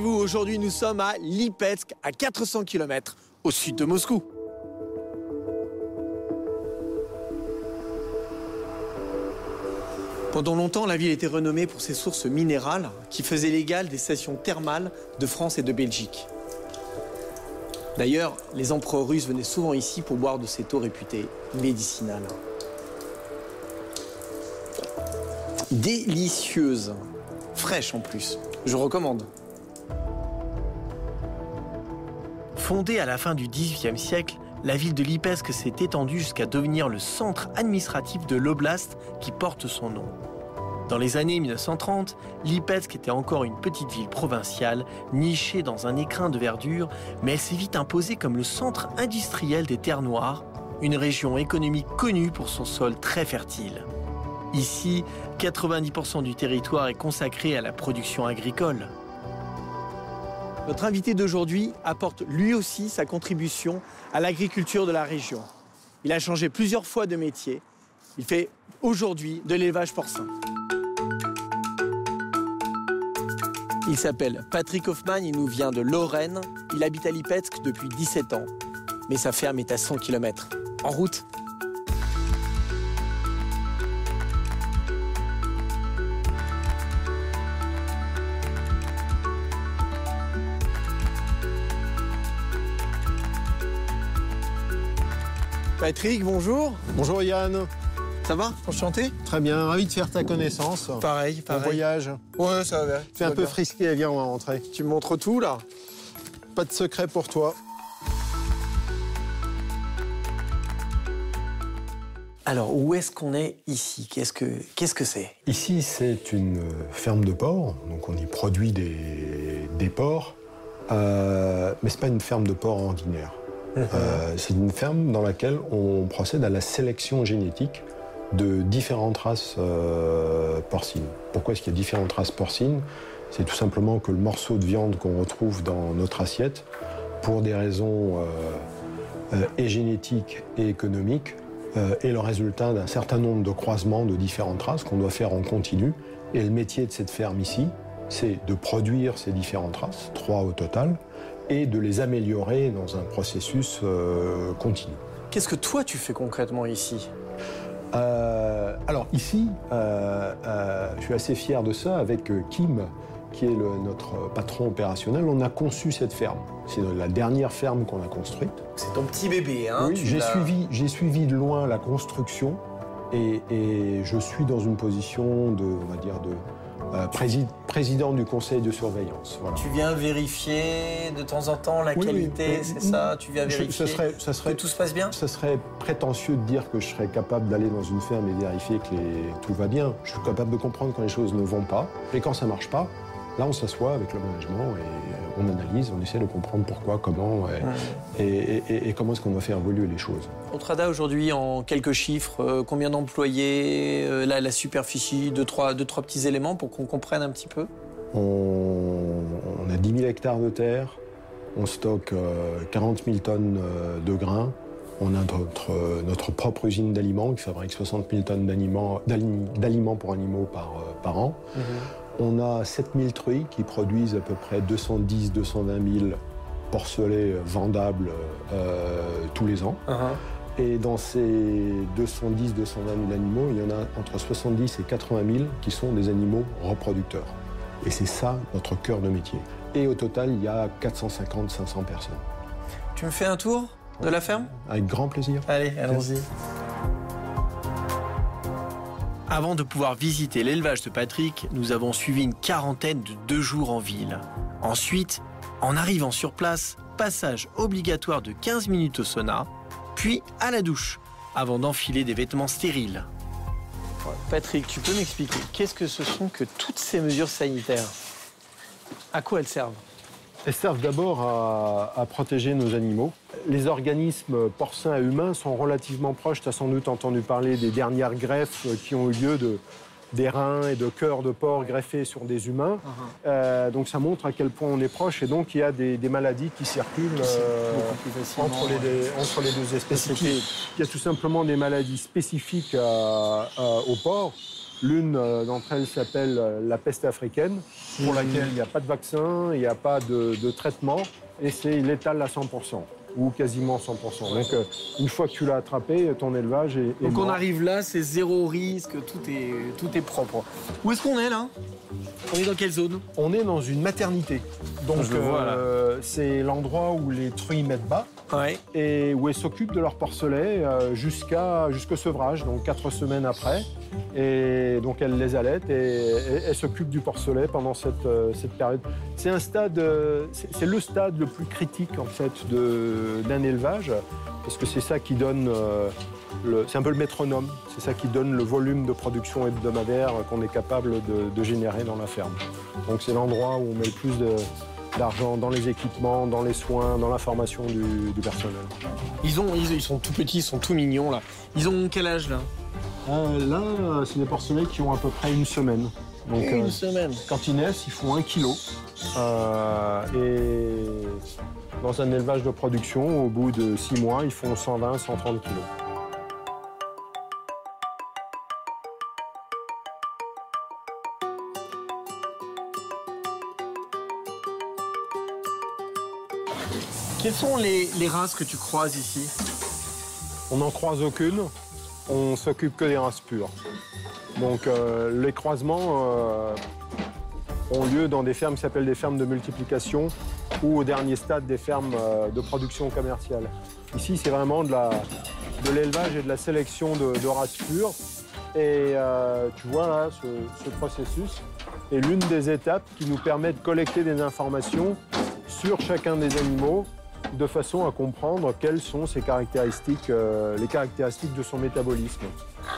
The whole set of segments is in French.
Aujourd'hui, nous sommes à Lipetsk, à 400 km au sud de Moscou. Pendant longtemps, la ville était renommée pour ses sources minérales qui faisaient l'égal des stations thermales de France et de Belgique. D'ailleurs, les empereurs russes venaient souvent ici pour boire de cette eau réputée médicinale. Délicieuse, fraîche en plus. Je recommande. Fondée à la fin du XVIIIe siècle, la ville de Lipetsk s'est étendue jusqu'à devenir le centre administratif de l'oblast qui porte son nom. Dans les années 1930, Lipetsk était encore une petite ville provinciale, nichée dans un écrin de verdure, mais elle s'est vite imposée comme le centre industriel des terres noires, une région économique connue pour son sol très fertile. Ici, 90% du territoire est consacré à la production agricole. Notre invité d'aujourd'hui apporte lui aussi sa contribution à l'agriculture de la région. Il a changé plusieurs fois de métier. Il fait aujourd'hui de l'élevage porcin. Il s'appelle Patrick Hoffman, il nous vient de Lorraine. Il habite à Lipetsk depuis 17 ans. Mais sa ferme est à 100 km. En route Patrick, bonjour. Bonjour Yann. Ça va Enchanté Très bien, ravi de faire ta connaissance. Pareil, Bon pareil. voyage. Ouais, ça va bien. Fais un peu frisqué, viens, on va rentrer. Tu me montres tout là Pas de secret pour toi. Alors, où est-ce qu'on est ici? Qu'est-ce que qu'est-ce que c'est? Ici, c'est une ferme de porc, donc on y produit des, des porcs, euh, mais c'est pas une ferme de porc ordinaire. Euh, c'est une ferme dans laquelle on procède à la sélection génétique de différentes races euh, porcines. Pourquoi est-ce qu'il y a différentes races porcines? C'est tout simplement que le morceau de viande qu'on retrouve dans notre assiette, pour des raisons euh, et génétiques et économiques, est le résultat d'un certain nombre de croisements de différentes races qu'on doit faire en continu. Et le métier de cette ferme ici, c'est de produire ces différentes races, trois au total, et de les améliorer dans un processus euh, continu. Qu'est-ce que toi tu fais concrètement ici? Euh, alors ici, euh, je suis assez fier de ça avec Kim, qui est le- notre patron opérationnel. On a conçu cette ferme. C'est la dernière ferme qu'on a construite. C'est ton petit bébé, hein Oui, j'ai suivi, j'ai suivi de loin la construction et, et je suis dans une position de, on va dire, de euh, prési- président du conseil de surveillance. Voilà. Tu viens vérifier de temps en temps la Oui, qualité, oui. c'est ça Tu viens Je- vérifier ça serait, ça que tout se passe bien ça serait prétentieux de dire que je serais capable d'aller dans une ferme et vérifier que les- tout va bien. Je suis capable de comprendre quand les choses ne vont pas. Et quand ça marche pas, là on s'assoit avec le management et on analyse, on essaie de comprendre pourquoi, comment et, et- et- et comment est-ce qu'on doit faire évoluer les choses. Autrada aujourd'hui en quelques chiffres, euh, combien d'employés, euh, la, la superficie, deux trois, deux, trois petits éléments pour qu'on comprenne un petit peu? On, on a 10 000 hectares de terre, on stocke euh, 40 000 tonnes euh, de grains, on a notre, euh, notre propre usine d'aliments qui fabrique 60 000 tonnes d'aliments d'ali- d'aliments pour animaux par, euh, par an. On a 7 000 truies qui produisent à peu près 210 220 000 porcelets vendables euh, tous les ans. Et dans ces 210 220 000 animaux, il y en a entre 70 et 80 000 qui sont des animaux reproducteurs. Et c'est ça notre cœur de métier. Et au total, il y a 450 500 personnes. Tu me fais un tour de la ferme? Avec grand plaisir. Allez, allons-y. Avant de pouvoir visiter l'élevage de Patrick, nous avons suivi une quarantaine de deux jours en ville. Ensuite, en arrivant sur place, passage obligatoire de 15 minutes au sauna, puis à la douche, avant d'enfiler des vêtements stériles. Patrick, tu peux m'expliquer qu'est-ce que ce sont que toutes ces mesures sanitaires? À quoi elles servent? Elles servent d'abord à, à protéger nos animaux. Les organismes porcins et humains sont relativement proches. Tu as sans doute entendu parler des dernières greffes qui ont eu lieu de, des reins et de cœurs de porc greffés sur des humains. Euh, donc ça montre à quel point on est proche et donc il y a des, des maladies qui circulent euh, entre, les, deux- entre les deux espèces. Il y a tout simplement des maladies spécifiques à- à- au porc L'une euh, d'entre elles s'appelle euh, la peste africaine, pour laquelle il n'y a pas de vaccin, il n'y a pas de, de traitement, et c'est létal à 100%, ou quasiment 100%. Donc euh, une fois que tu l'as attrapé, ton élevage est, est Donc on arrive là, c'est zéro risque, tout est, tout est propre. Où est-ce qu'on est là? On est dans quelle zone? On est dans une maternité. Donc euh, c'est l'endroit où les truies mettent bas Ouais. et où elles s'occupent de leur porcelet euh, jusqu'à jusqu'au sevrage, donc quatre semaines après. Et donc elles les allaitent et, et elles s'occupent du porcelet pendant cette, euh, cette période. C'est un stade, c'est le stade le plus critique en fait d'un élevage parce que c'est ça qui donne, euh, le- c'est un peu le métronome, c'est ça qui donne le volume de production hebdomadaire qu'on est capable de, de générer dans la ferme. Donc c'est l'endroit où on met le plus de d'argent dans les équipements, dans les soins, dans la formation du, du personnel. Ils, ont, ils, ils sont tout petits, ils sont tout mignons là. Ils ont quel âge là Euh, là, c'est des porcelets qui ont à peu près une semaine. Donc, Une euh, semaine. quand ils naissent, ils font un kilo. Euh, et dans un élevage de production, au bout de six mois, ils font 120, 130 kilos. Quelles sont les, races que tu croises ici On n'en croise aucune, on s'occupe que des races pures. Donc euh, les croisements euh, ont lieu dans des fermes qui s'appellent des fermes de multiplication ou au dernier stade des fermes euh, de production commerciale. Ici, c'est vraiment de l'élevage et de la sélection de, races pures. Et tu vois là, ce processus est l'une des étapes qui nous permet de collecter des informations sur chacun des animaux de façon à comprendre quelles sont ses caractéristiques, euh, les caractéristiques de son métabolisme.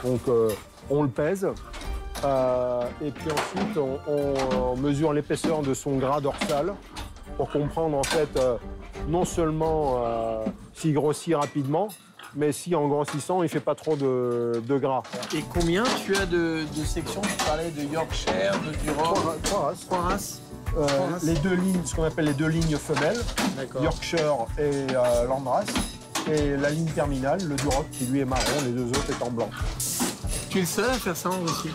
Donc euh, on le pèse euh, et puis ensuite on, mesure l'épaisseur de son gras dorsal pour comprendre en fait non seulement s'il grossit rapidement, mais si en grossissant il fait pas trop de, de gras. Et combien tu as de, de sections? Tu parlais de Yorkshire, de Durham Trois, trois races. Trois races Euh, les deux lignes, ce qu'on appelle les deux lignes femelles. Yorkshire et euh, Landrace, et la ligne terminale, le Duroc qui lui est marron, les deux autres étant blancs. Tu es le seul à faire ça aussi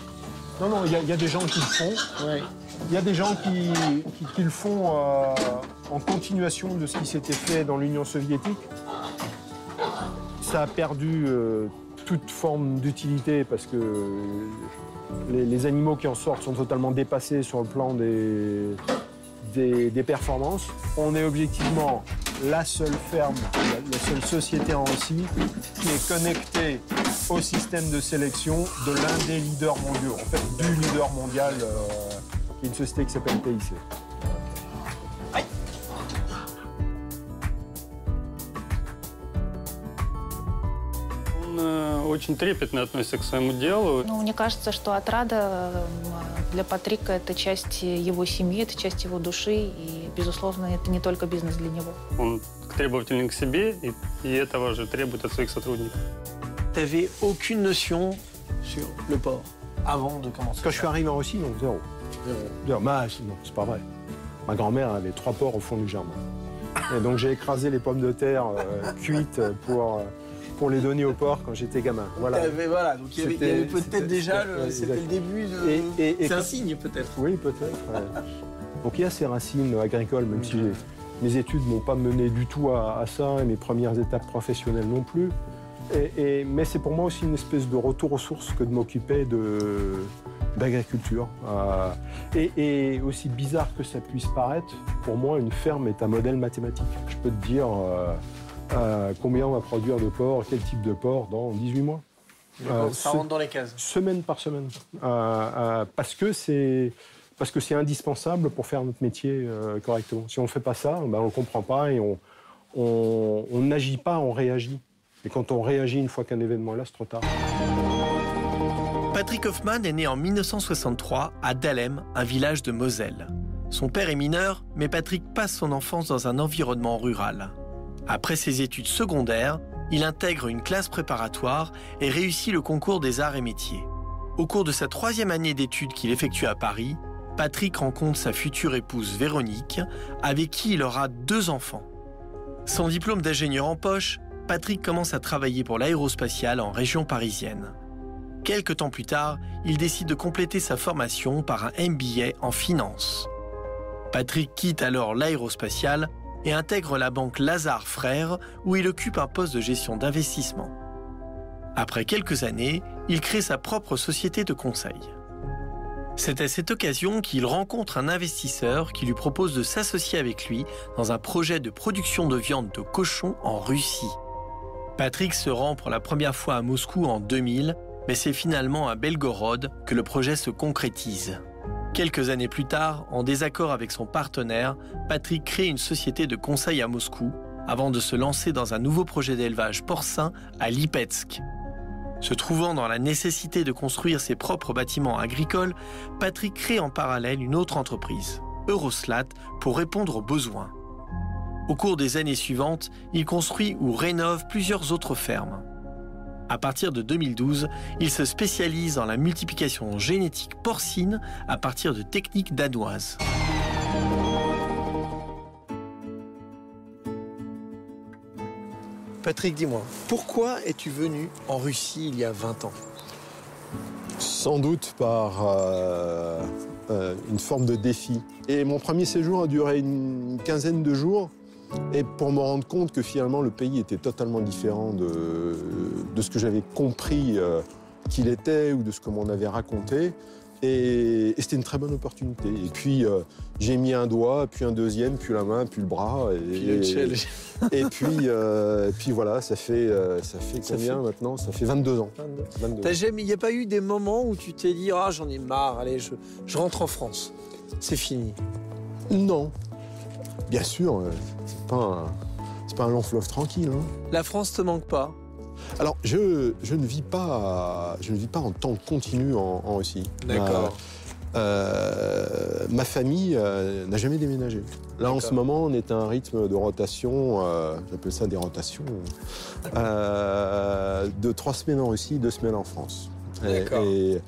Non, non, il y, a- il y a des gens qui le font. Ouais. Il y a des gens qui, qui- qui le font euh, en continuation de ce qui s'était fait dans l'Union soviétique. Ça a perdu euh, toute forme d'utilité parce que les, animaux qui en sortent sont totalement dépassés sur le plan des, des, performances. On est objectivement la seule ferme, la, seule société en Russie qui est connectée au système de sélection de l'un des leaders mondiaux, en fait du leader mondial, euh, qui est une société qui s'appelle PIC. Очень трепетно относится к своему делу. Ну, мне кажется, что отрада э, для Патрика это часть его семьи, это часть его души, и, безусловно, это не только бизнес для него. Он требователен к себе, и, и этого же требует от своих сотрудников. T'avais aucune notion sur le porc avant de commencer Quand je suis arrivé en Russie, non, zéro. Zéro. Ma- non, c'est pas vrai. Ma grand-mère avait trois porcs au fond du jardin. Et donc j'ai écrasé les pommes de terre euh, cuites pour, euh, pour les donner aux porcs quand j'étais gamin. Voilà. Voilà, donc il y avait, peut-être déjà, c'était le début de... Et- C'est un signe peut-être. Oui, peut-être. ouais. Donc il y a ces racines agricoles, même si mes études m'ont pas mené du tout à, à ça, et mes premières étapes professionnelles non plus. Et- et- mais c'est pour moi aussi une espèce de retour aux sources que de m'occuper d'agriculture. Euh, et, et aussi bizarre que ça puisse paraître, pour moi, une ferme est un modèle mathématique. Je peux te dire euh, euh, combien on va produire de porc, quel type de porc dans 18 mois. Euh, ça rentre dans les cases. semaine par semaine. Euh, euh, parce que c'est parce que c'est indispensable pour faire notre métier euh, correctement. Si on ne fait pas ça, ben, on ne comprend pas et on on- on n'agit pas, on réagit. Et quand on réagit une fois qu'un événement est là, c'est trop tard. Patrick Hoffman est né en 1963 à Dahlem, un village de Moselle. Son père est mineur, mais Patrick passe son enfance dans un environnement rural. Après ses études secondaires, il intègre une classe préparatoire et réussit le concours des arts et métiers. Au cours de sa troisième année d'études qu'il effectue à Paris, Patrick rencontre sa future épouse Véronique, avec qui il aura deux enfants. Son diplôme d'ingénieur en poche, Patrick commence à travailler pour l'aérospatiale en région parisienne. Quelques temps plus tard, il décide de compléter sa formation par un MBA en finance. Patrick quitte alors l'aérospatiale et intègre la banque Lazare Frères où il occupe un poste de gestion d'investissement. Après quelques années, il crée sa propre société de conseil. C'est à cette occasion qu'il rencontre un investisseur qui lui propose de s'associer avec lui dans un projet de production de viande de cochon en Russie. Patrick se rend pour la première fois à Moscou en 2000, mais c'est finalement à Belgorod que le projet se concrétise. Quelques années plus tard, en désaccord avec son partenaire, Patrick crée une société de conseil à Moscou avant de se lancer dans un nouveau projet d'élevage porcin à Lipetsk. Se trouvant dans la nécessité de construire ses propres bâtiments agricoles, Patrick crée en parallèle une autre entreprise, Euroslat, pour répondre aux besoins. Au cours des années suivantes, il construit ou rénove plusieurs autres fermes. À partir de 2012, il se spécialise dans la multiplication génétique porcine à partir de techniques danoises. Patrick, dis-moi, pourquoi es-tu venu en Russie il y a 20 ans? Sans doute par euh, euh, une forme de défi. Et mon premier séjour a duré une quinzaine de jours. Et pour me rendre compte que finalement le pays était totalement différent de, de ce que j'avais compris euh, qu'il était ou de ce que m'on avait raconté. Et, et c'était une très bonne opportunité. Et puis euh, j'ai mis un doigt, puis un deuxième, puis la main, puis le bras. Et, Puis le challenge. et puis, euh, et puis voilà, ça fait, euh, ça fait Ça combien maintenant? Ça fait 22 ans. 22 T'as ans. jamais, il n'y a pas eu des moments où tu t'es dit ah j'en ai marre, allez je, je rentre en France, c'est fini. Non. Bien sûr, euh, c'est pas un, pas un long fleuve tranquille. hein. La France te manque pas. Alors, je, je ne vis pas, je ne vis pas en temps continu en, en Russie. D'accord. Euh, euh, ma famille euh, n'a jamais déménagé. Là, en ce moment, on est à un rythme de rotation, euh, j'appelle ça des rotations, de trois semaines en Russie, deux semaines en France. Et- D'accord. et-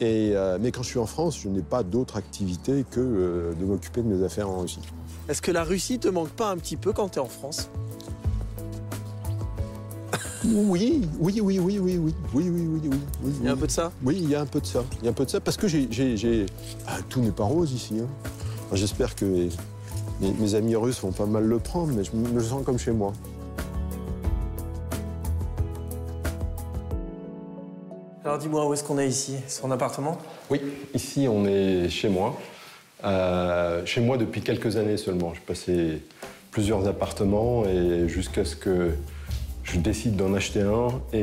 et, mais quand je suis en France, je n'ai pas d'autre activité que de m'occuper de mes affaires en Russie. Est-ce que la Russie te manque pas un petit peu quand tu es en France Oui, oui, oui, oui, oui, oui, oui, oui, oui, oui, oui. Il y a un peu de ça Oui, il y a un peu de ça. Il y a un peu de ça parce que j'ai, j'ai- j'ai- ah, tout n'est pas rose ici. hein. J'espère que mes, mes amis russes vont pas mal le prendre, mais je me sens comme chez moi. Alors dis-moi où est-ce qu'on est ici Son appartement Oui, ici on est chez moi. Euh, chez moi depuis quelques années seulement. J'ai passé plusieurs appartements et jusqu'à ce que je décide d'en acheter un et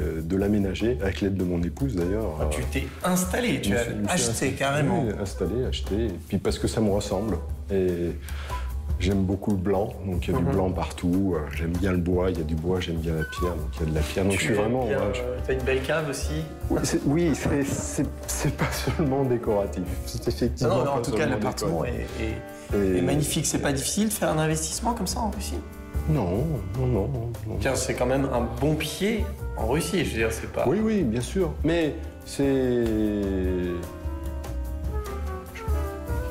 euh, de l'aménager, avec l'aide de mon épouse d'ailleurs. Ah, Tu t'es installé, tu as acheté carrément. oui, installé, acheté. Et puis parce que ça me ressemble. Et j'aime beaucoup le blanc, donc il y a Mhm. du blanc partout. Euh, J'aime bien le bois, il y a du bois, j'aime bien la pierre, donc il y a de la pierre. Donc je suis vraiment. ouais, je- T'as une belle cave aussi Oui, c'est- Oui, pas seulement décoratif. C'est Non, effectivement. non, en pas tout cas l'appartement décoratif. est, est- Et- est magnifique. C'est pas difficile de faire un investissement comme ça en Russie? Non, non, non. non. Tiens, C'est quand même un bon pied en Russie, je veux dire, c'est pas... Oui, oui, bien sûr. Mais c'est.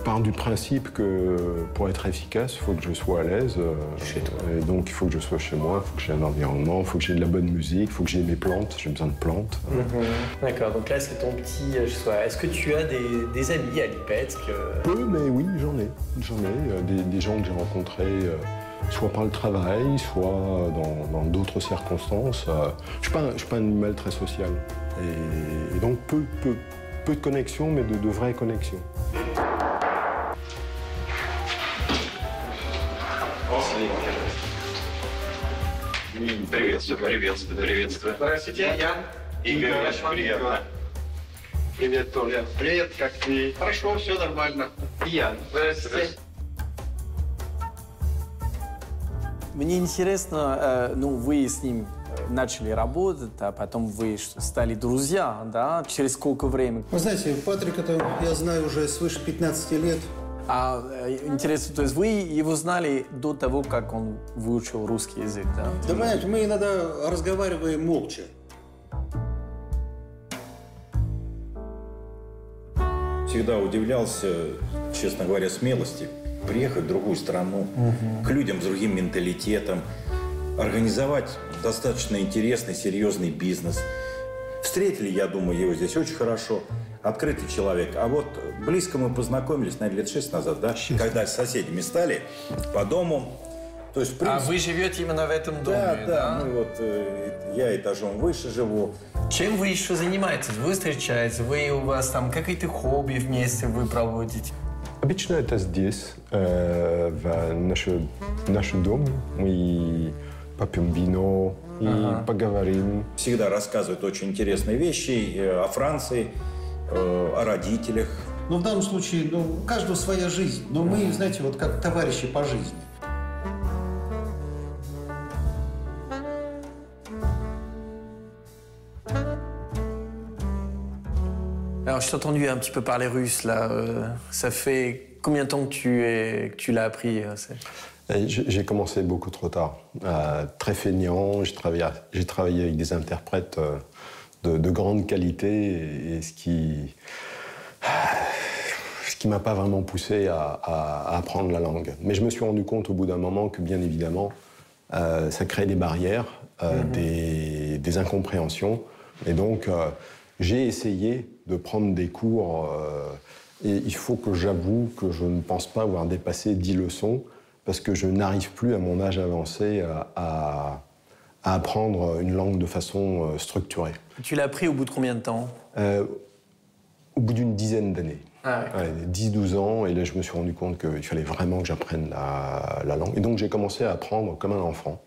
Je pars du principe que pour être efficace, il faut que je sois à l'aise. euh, Chez toi. Et donc, il faut que je sois chez moi, il faut que j'ai un environnement, il faut que j'ai de la bonne musique, il faut que j'ai mes plantes, j'ai besoin de plantes. Mhm. D'accord, donc là c'est ton petit euh. Est-ce que tu as des, des amis à Lipetsk Peu, mais oui, j'en ai. J'en ai. euh, Des, des gens que j'ai rencontrés, soit par le travail, soit dans d'autres circonstances. Je ne suis, pas un- je suis pas un animal très social. Et, et donc, peu, peu, peu de connexions, mais de, de vraies connexions. Приветствую, приветствую, приветствую. Здравствуйте. Ян. Игорь, очень приятно. Привет, Толя. Привет, как ты? Хорошо, все нормально. Ян. Здравствуйте. Мне интересно, э, ну, вы с ним э, начали работать, а потом вы стали друзья, да? Через сколько времени? Вы знаете, Патрика то я знаю уже свыше 15 лет. А э, интересно, то есть вы его знали до того, как он выучил русский язык, да? Да понимаете, мы иногда разговариваем молча. Всегда удивлялся, честно говоря, смелости приехать в другую страну, к людям с другим менталитетом, организовать достаточно интересный, серьезный бизнес, встретили, я думаю, его здесь очень хорошо. Открытый человек. А вот близко мы познакомились, наверное, лет шесть назад, да? Когда соседями стали по дому. То есть, А принципе, вы живете именно в этом доме, да, да? да, мы вот, э, я этажом выше живу. Чем вы еще занимаетесь? Вы встречаетесь, вы у вас там какие-то хобби вместе вы проводите? Обычно это здесь, э, в нашем, нашем доме. Мы попьем вино и поговорим. Всегда рассказывают очень интересные вещи э, о Франции, э, о родителях. Но в данном случае, ну, у каждого своя жизнь. Но мы, знаете, вот как товарищи по жизни. Alors, je t'ai entendu un petit peu parler russe, là. euh, ça fait combien de temps que tu, es, que tu l'as appris euh, c'est- Et J'ai j'ai commencé beaucoup trop tard. Euh, très feignant, j'ai travaillé, j'ai travaillé avec des interprètes euh, de, de grande qualité et, et ce qui ce qui m'a pas vraiment poussé à, à- à apprendre la langue. Mais je me suis rendu compte au bout d'un moment que bien évidemment euh, ça crée des barrières, euh, des, des incompréhensions. Et donc euh, j'ai essayé de prendre des cours et il faut que j'avoue que je ne pense pas avoir dépassé 10 leçons parce que je n'arrive plus à mon âge avancé à, à- à apprendre une langue de façon euh, structurée. Tu l'as appris au bout de combien de temps? Euh, au bout d'une dizaine d'années. Ah ouais. Ouais, 10-12 ans, et là je me suis rendu compte qu'il fallait vraiment que j'apprenne la, la langue. Et donc j'ai commencé à apprendre comme un enfant,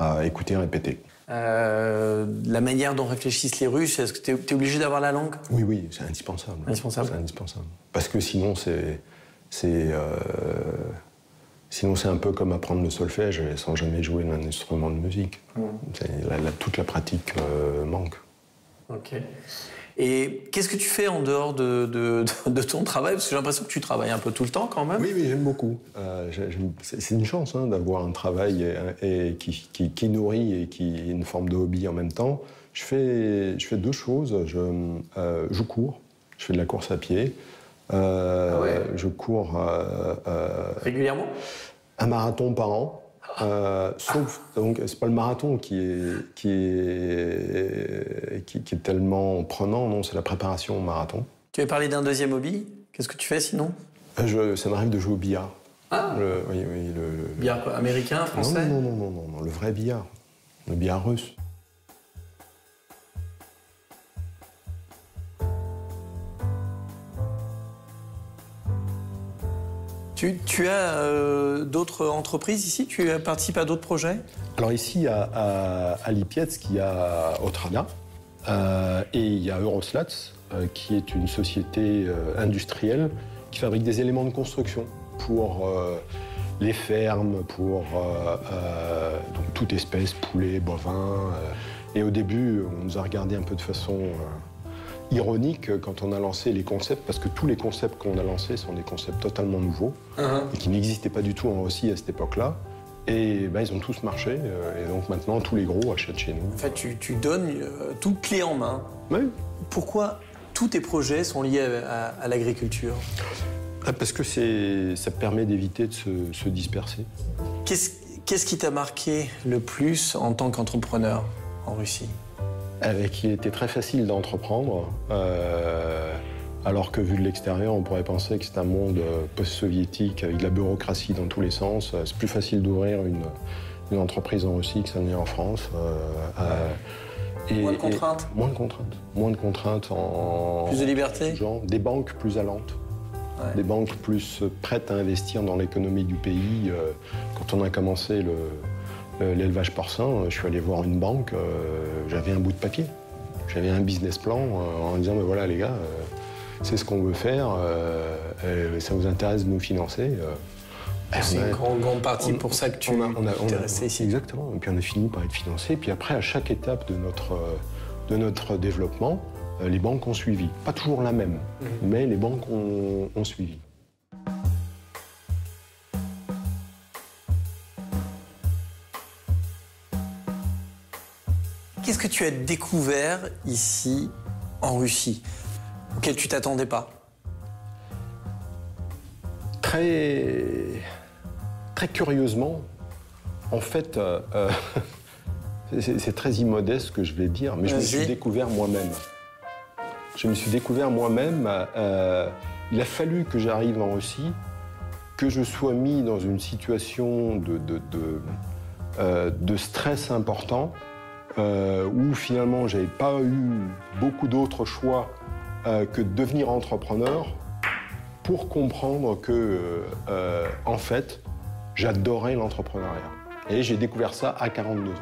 à écouter répéter. Euh, La manière dont réfléchissent les Russes, est-ce que tu es, obligé d'avoir la langue? Oui, oui, c'est indispensable. Indispensable. Indispensable. Parce que sinon, c'est. c'est euh, sinon, c'est un peu comme apprendre le solfège sans jamais jouer d'un instrument de musique. La- la- toute la pratique euh, manque. Ok. Et qu'est-ce que tu fais en dehors de, de- ton travail? Parce que j'ai l'impression que tu travailles un peu tout le temps quand même. Oui, oui, j'aime beaucoup. Euh, c'est c'est une chance hein, d'avoir un travail et, et qui, qui- qui nourrit et qui est une forme de hobby en même temps. Je fais, je fais deux choses. Je, euh, je cours, je fais de la course à pied. Euh, Ah ouais. Je cours euh, euh, Régulièrement? un marathon par an. Euh, sauf, donc, c'est pas le marathon qui est, qui est, qui, qui est tellement prenant, non, c'est la préparation au marathon. Tu avais parlé d'un deuxième hobby? Qu'est-ce que tu fais sinon? Je, ça m'arrive de jouer au billard. Ah Le- oui, oui, le, Billard quoi Américain, non, français? non, non, non, non, non, le vrai billard. Le billard russe. Tu, as euh, d'autres entreprises ici? Tu participes à d'autres projets? Alors ici, à, à, Lipietsk, il y a Otrada euh, et il y a Euroslats, euh, qui est une société euh, industrielle qui fabrique des éléments de construction pour les fermes, pour toute espèce, poulet, bovin. et au début, on nous a regardé un peu de façon ironique quand on a lancé les concepts, parce que tous les concepts qu'on a lancés sont des concepts totalement nouveaux et qui n'existaient pas du tout en Russie à cette époque-là. Et ben, ils ont tous marché, euh, et donc maintenant tous les gros achètent chez nous. En fait, tu, tu donnes euh, tout clé en main. Oui. Pourquoi tous tes projets sont liés à, à- à l'agriculture? Ah, Parce que c'est, ça permet d'éviter de se, se disperser. Qu'est-ce qu'est-ce qui t'a marqué le plus en tant qu'entrepreneur en Russie? Avec, il était très facile d'entreprendre, euh, alors que vu de l'extérieur, on pourrait penser que c'est un monde euh, post-soviétique avec de la bureaucratie dans tous les sens. Euh, C'est plus facile d'ouvrir une, une entreprise en Russie que ça n'est en France. euh, euh, et- Moins de et- contraintes Moins de contraintes. Moins de contraintes en. Plus de liberté genre, Des banques plus allantes. Ouais. Des banques plus prêtes à investir dans l'économie du pays. Euh, Quand on a commencé le- l'élevage porcin, euh, je suis allé voir une banque, euh, j'avais un bout de papier. J'avais un business plan euh, en disant, mais voilà les gars, euh, c'est ce qu'on veut faire, euh, euh, ça vous intéresse de nous financer euh. C'est une grande, grande partie on- pour ça que tu a- resté ici. Exactement. Et puis on a fini par être financé. Puis après, à chaque étape de notre, euh, de notre développement, euh, les banques ont suivi. Pas toujours la même, Mhm. mais les banques ont, ont suivi. Qu'est-ce que tu as découvert ici en Russie auquel tu t'attendais pas? Très, très curieusement, en fait, euh, euh, c'est très immodeste ce que je vais dire, mais je me suis découvert moi-même. Je me suis découvert moi-même. euh, il a fallu que j'arrive en Russie, que je sois mis dans une situation de, de, de, euh, de stress important, euh, où finalement j'avais pas eu beaucoup d'autres choix euh, que de devenir entrepreneur pour comprendre que, euh, en fait, j'adorais l'entrepreneuriat. Et j'ai découvert ça à 42 ans.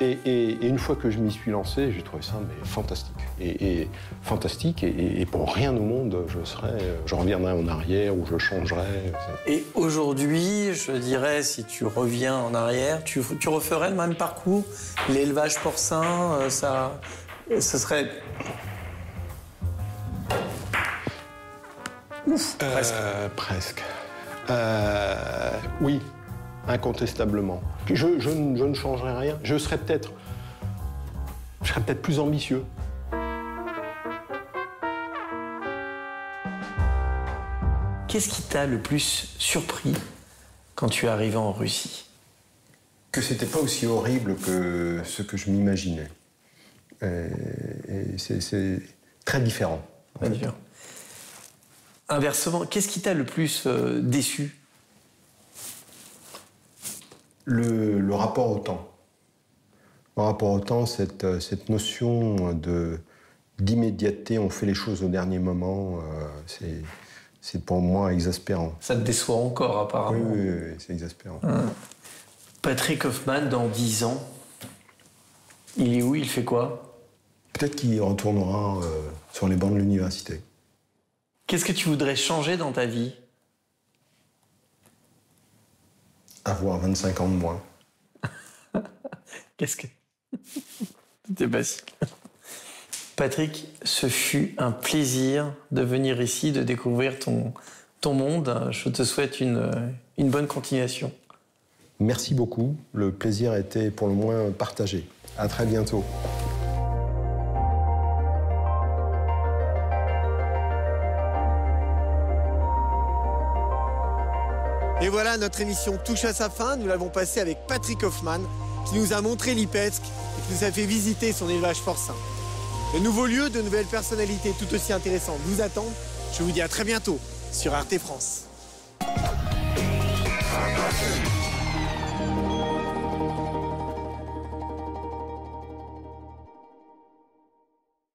Et, une fois que je m'y suis lancé, j'ai trouvé ça fantastique. Et, et fantastique, et, et pour rien au monde, je serais, euh, je reviendrais en arrière ou je changerais. Et aujourd'hui, je dirais, si tu reviens en arrière, tu, tu referais le même parcours L'élevage porcin, euh, ça, ce serait. Ouf, presque. Euh, presque. Euh, oui, incontestablement. Je, je ne changerai rien. Je serais peut-être, je serais peut-être plus ambitieux. Qu'est-ce qui t'a le plus surpris quand tu es arrivé en Russie? Que c'était pas aussi horrible que ce que je m'imaginais. C'est- très différent. Très différent. Inversement, qu'est-ce qui t'a le plus euh, déçu? Le, le rapport au temps. Le rapport au temps, cette, euh, cette notion de, d'immédiateté, on fait les choses au dernier moment, euh, c'est, c'est pour moi exaspérant. Ça te déçoit encore, apparemment. oui, oui, oui, c'est exaspérant. Patrick Hoffman, dans 10 ans, il est où Il fait quoi? Peut-être qu'il retournera euh, sur les bancs de l'université. Qu'est-ce que tu voudrais changer dans ta vie? Avoir 25 ans de moins. Qu'est-ce que. C'était basique. Patrick, ce fut un plaisir de venir ici, de découvrir ton, ton monde. Je te souhaite une, une bonne continuation. Merci beaucoup. Le plaisir a été pour le moins partagé. À très bientôt. Et voilà, notre émission touche à sa fin. Nous l'avons passée avec Patrick Hoffman, qui nous a montré Lipetsk et qui nous a fait visiter son élevage porcin. De nouveaux lieux, de nouvelles personnalités tout aussi intéressantes vous attendent. Je vous dis à très bientôt sur Arte France.